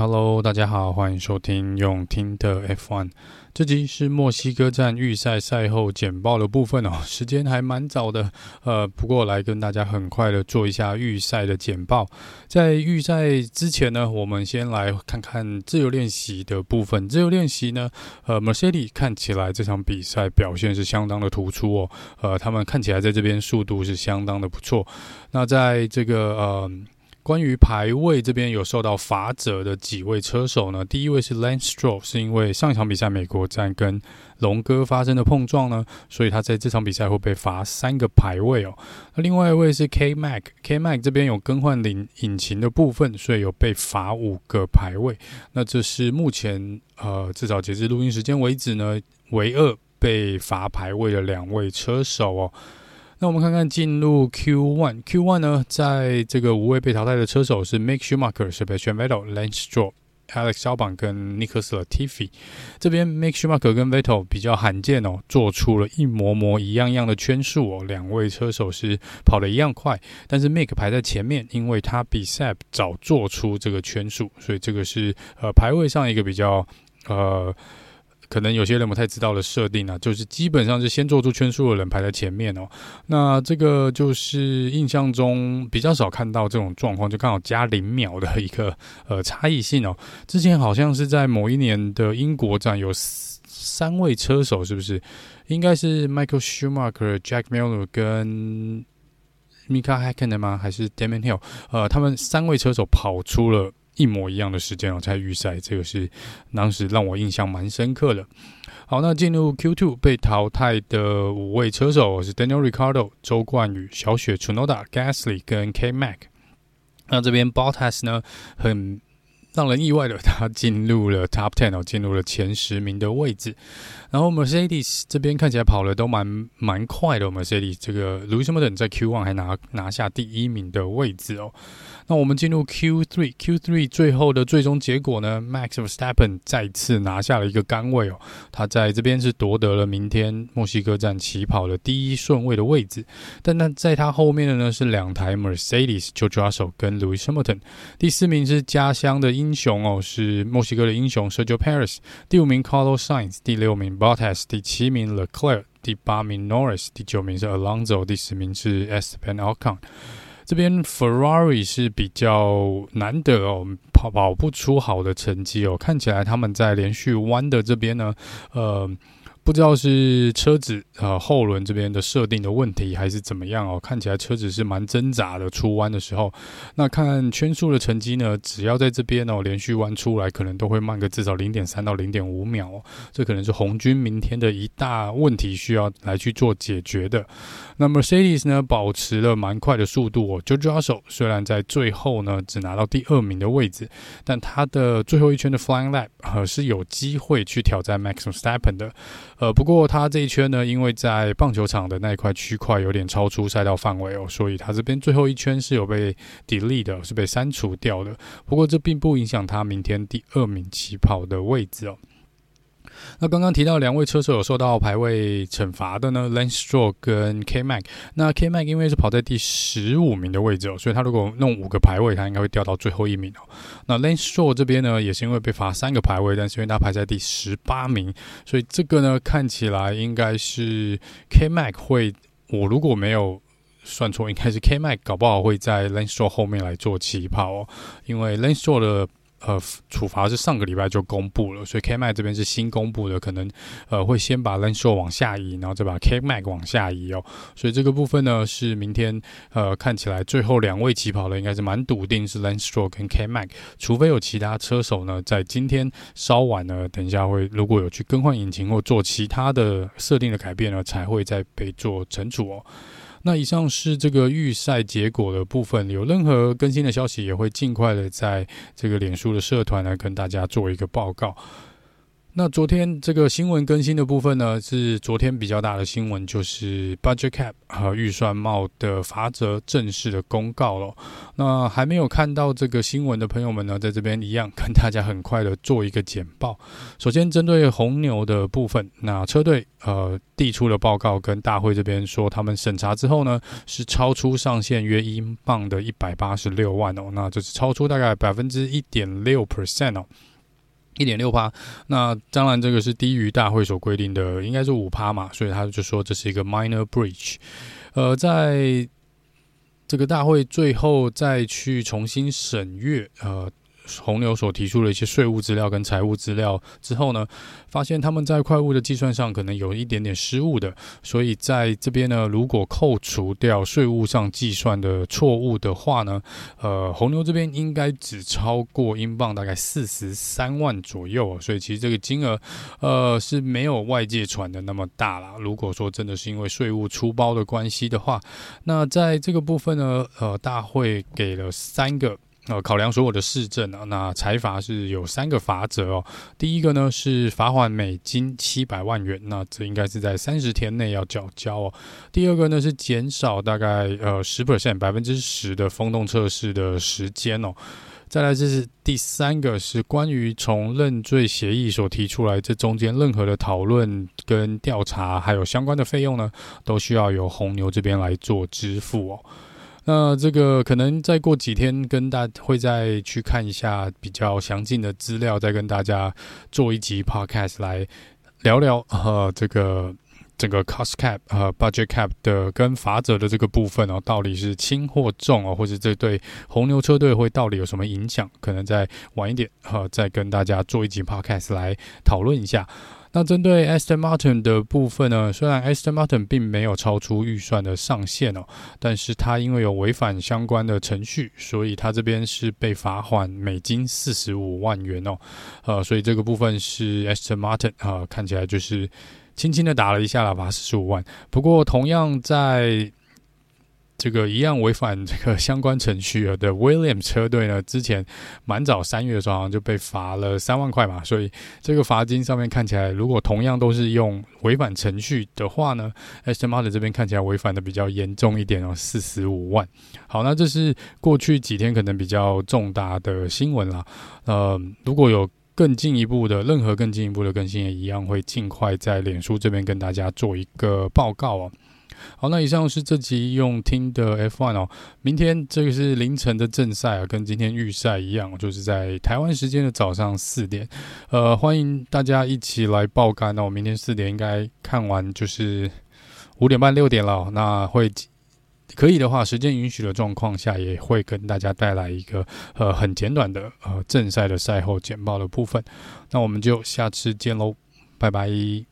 Hello，大家好，欢迎收听用听的 F1。这集是墨西哥站预赛赛后简报的部分哦，时间还蛮早的，呃，不过来跟大家很快的做一下预赛的简报。在预赛之前呢，我们先来看看自由练习的部分。自由练习呢，呃，Mercedes 看起来这场比赛表现是相当的突出哦，呃，他们看起来在这边速度是相当的不错。那在这个呃。关于排位这边有受到罚则的几位车手呢？第一位是 Lance Stroll，是因为上一场比赛美国站跟龙哥发生的碰撞呢，所以他在这场比赛会被罚三个排位哦。那另外一位是 K Mac，K Mac 这边有更换引引擎的部分，所以有被罚五个排位。那这是目前呃至少截至录音时间为止呢，唯二被罚排位的两位车手哦。那我们看看进入 Q One，Q One 呢，在这个五位被淘汰的车手是 Mick Schumacher、Sebastian Vettel、Lance Stroll、Alex Albon 跟 Nicholas Latifi。这边 Mick Schumacher 跟 Vettel 比较罕见哦，做出了一模模一样样的圈数哦。两位车手是跑得一样快，但是 Mike 排在前面，因为他比 Seb 早做出这个圈数，所以这个是呃排位上一个比较呃。可能有些人不太知道的设定啊，就是基本上是先做出圈数的人排在前面哦。那这个就是印象中比较少看到这种状况，就刚好加零秒的一个呃差异性哦。之前好像是在某一年的英国站有三位车手，是不是？应该是 Michael Schumacher、Jack Miller 跟 Mika Hakkinen 吗？还是 Damon Hill？呃，他们三位车手跑出了。一模一样的时间哦，在预赛，这个是当时让我印象蛮深刻的。好，那进入 Q2 被淘汰的五位车手是 Daniel r i c a r d o、周冠宇、小雪 Chunoda、Gasly 跟 K Mac。那这边 Bottas 呢，很让人意外的，他进入了 Top Ten 哦，进入了前十名的位置。然后 Mercedes 这边看起来跑的都蛮蛮快的，Mercedes 这个 Louis Hamilton 在 Q1 还拿拿下第一名的位置哦。那我们进入 Q3，Q3 最后的最终结果呢？Max Verstappen 再次拿下了一个杆位哦，他在这边是夺得了明天墨西哥站起跑的第一顺位的位置。但那在他后面的呢是两台 Mercedes 就抓手跟 Louis Hamilton，。第四名是家乡的英雄哦，是墨西哥的英雄 Sergio p a r i s。第五名 Carlos Sainz，第六名 Bottas，第七名 Leclerc，第八名 Norris，第九名是 Alonso，第十名是 Esteban Ocon。这边 Ferrari 是比较难得哦，跑跑不出好的成绩哦，看起来他们在连续弯的这边呢，呃。不知道是车子呃后轮这边的设定的问题，还是怎么样哦？看起来车子是蛮挣扎的，出弯的时候。那看圈速的成绩呢？只要在这边哦连续弯出来，可能都会慢个至少零点三到零点五秒哦。这可能是红军明天的一大问题，需要来去做解决的。那 Mercedes 呢，保持了蛮快的速度哦。JUDGERS 虽然在最后呢只拿到第二名的位置，但他的最后一圈的 Flying Lap 呃是有机会去挑战 Max Verstappen 的。呃，不过他这一圈呢，因为在棒球场的那一块区块有点超出赛道范围哦，所以他这边最后一圈是有被 delete 的，是被删除掉的。不过这并不影响他明天第二名起跑的位置哦。那刚刚提到两位车手有受到排位惩罚的呢，Lance Stroll 跟 K Mac。那 K Mac 因为是跑在第十五名的位置哦，所以他如果弄五个排位，他应该会掉到最后一名哦。那 Lance Stroll 这边呢，也是因为被罚三个排位，但是因为他排在第十八名，所以这个呢看起来应该是 K Mac 会，我如果没有算错，应该是 K Mac 搞不好会在 Lance Stroll 后面来做起跑哦，因为 Lance Stroll 的。呃，处罚是上个礼拜就公布了，所以 K Mac 这边是新公布的，可能呃会先把 Lance Stroll 往下移，然后再把 K Mac 往下移哦。所以这个部分呢，是明天呃看起来最后两位起跑的应该是蛮笃定是 Lance Stroll 跟 K Mac，除非有其他车手呢在今天稍晚呢，等一下会如果有去更换引擎或做其他的设定的改变呢，才会再被做惩处哦。那以上是这个预赛结果的部分，有任何更新的消息，也会尽快的在这个脸书的社团来跟大家做一个报告。那昨天这个新闻更新的部分呢，是昨天比较大的新闻，就是 budget cap 和预算帽的罚则正式的公告了。那还没有看到这个新闻的朋友们呢，在这边一样跟大家很快的做一个简报。首先针对红牛的部分，那车队呃递出了报告，跟大会这边说，他们审查之后呢，是超出上限约英镑的一百八十六万哦，那这是超出大概百分之一点六 percent 哦。一点六趴，那当然这个是低于大会所规定的，应该是五趴嘛，所以他就说这是一个 minor breach。呃，在这个大会最后再去重新审阅，呃。红牛所提出的一些税务资料跟财务资料之后呢，发现他们在会务的计算上可能有一点点失误的，所以在这边呢，如果扣除掉税务上计算的错误的话呢，呃，红牛这边应该只超过英镑大概四十三万左右，所以其实这个金额呃是没有外界传的那么大啦。如果说真的是因为税务出包的关系的话，那在这个部分呢，呃，大会给了三个。呃，考量所有的市政啊，那财罚是有三个罚则哦。第一个呢是罚款美金七百万元，那这应该是在三十天内要缴交哦。第二个呢是减少大概呃十 percent 百分之十的风洞测试的时间哦。再来就是第三个是关于从认罪协议所提出来这中间任何的讨论跟调查，还有相关的费用呢，都需要由红牛这边来做支付哦。那这个可能再过几天跟大会再去看一下比较详尽的资料，再跟大家做一集 podcast 来聊聊呃这个整个 cost cap 和 budget cap 的跟罚则的这个部分哦，到底是轻或重哦，或者这对红牛车队会到底有什么影响？可能再晚一点呃再跟大家做一集 podcast 来讨论一下。那针对 Aston Martin 的部分呢，虽然 Aston Martin 并没有超出预算的上限哦，但是他因为有违反相关的程序，所以他这边是被罚款美金四十五万元哦，呃，所以这个部分是 Aston Martin 啊、看起来就是轻轻的打了一下喇叭四十五万。不过同样在这个一样违反这个相关程序的 William 车队呢，之前蛮早三月的时候好像就被罚了三万块嘛，所以这个罚金上面看起来，如果同样都是用违反程序的话呢，Aston Martin 这边看起来违反的比较严重一点哦，四十五万。好，那这是过去几天可能比较重大的新闻啦。呃，如果有更进一步的任何更进一步的更新，也一样会尽快在脸书这边跟大家做一个报告哦。好，那以上是这集用听的 F1 哦。明天这个是凌晨的正赛啊，跟今天预赛一样，就是在台湾时间的早上四点。呃，欢迎大家一起来爆肝哦。明天四点应该看完，就是五点半六点了。那会可以的话，时间允许的状况下，也会跟大家带来一个呃很简短的呃正赛的赛后简报的部分。那我们就下次见喽，拜拜。